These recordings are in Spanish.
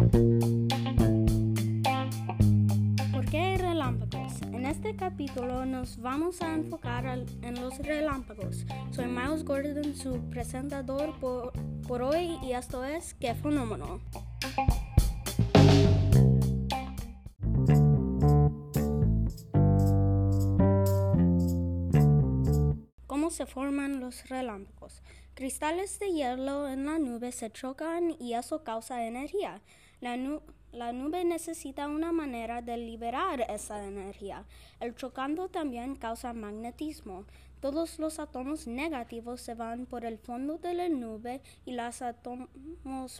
¿Por qué relámpagos? En este capítulo nos vamos a enfocar en los relámpagos. Soy Miles Gordon, su presentador por, por hoy y esto es ¿Qué fenómeno? ¿Cómo se forman los relámpagos? Cristales de hielo en la nube se chocan y eso causa energía. La, nu- la nube necesita una manera de liberar esa energía. El chocando también causa magnetismo. Todos los átomos negativos se van por el fondo de la nube y los átomos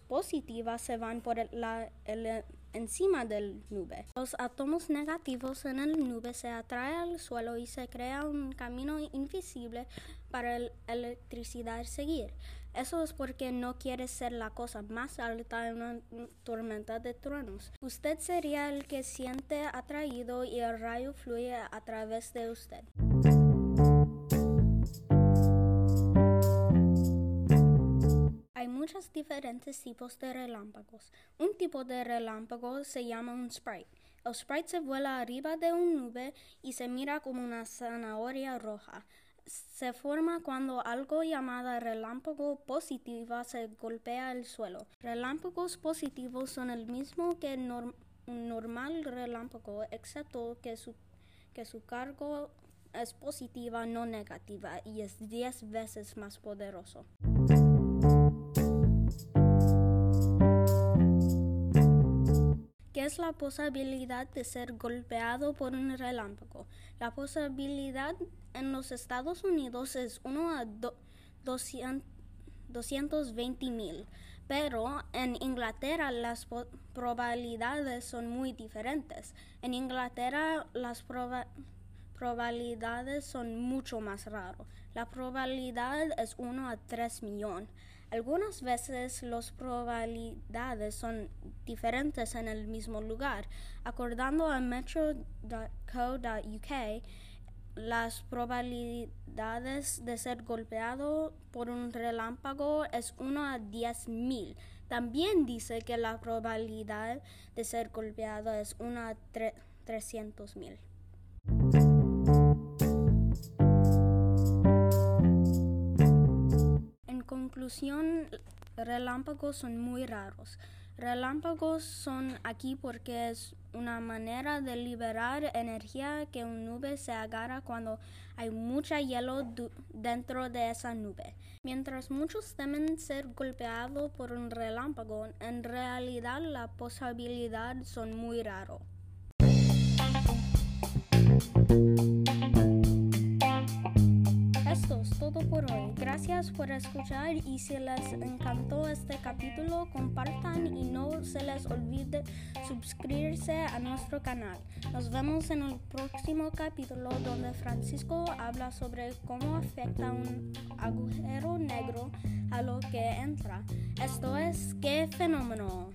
positivos se van por la, el- encima de la nube. Los átomos negativos en la nube se atraen al suelo y se crea un camino invisible para la electricidad seguir. Eso es porque no quiere ser la cosa más alta en una tormenta de truenos. Usted sería el que siente atraído y el rayo fluye a través de usted. Hay muchos diferentes tipos de relámpagos. Un tipo de relámpago se llama un sprite. El sprite se vuela arriba de una nube y se mira como una zanahoria roja. Se forma cuando algo llamado relámpago positivo se golpea el suelo. Relámpagos positivos son el mismo que un normal relámpago, excepto que su, que su cargo es positiva, no negativa, y es 10 veces más poderoso. Es la posibilidad de ser golpeado por un relámpago? La posibilidad en los Estados Unidos es 1 a do- 200 220 mil, pero en Inglaterra las probabilidades son muy diferentes. En Inglaterra las proba- probabilidades son mucho más raras. La probabilidad es 1 a 3 millón. Algunas veces las probabilidades son diferentes en el mismo lugar. Acordando a metro.co.uk, las probabilidades de ser golpeado por un relámpago es 1 a 10 mil. También dice que la probabilidad de ser golpeado es 1 a 300 relámpagos son muy raros. Relámpagos son aquí porque es una manera de liberar energía que una nube se agarra cuando hay mucha hielo dentro de esa nube. Mientras muchos temen ser golpeados por un relámpago, en realidad la posibilidad son muy raros. Esto es todo por hoy. Gracias por escuchar y si les encantó este capítulo, compartan y no se les olvide suscribirse a nuestro canal. Nos vemos en el próximo capítulo donde Francisco habla sobre cómo afecta un agujero negro a lo que entra. Esto es ¡Qué fenómeno!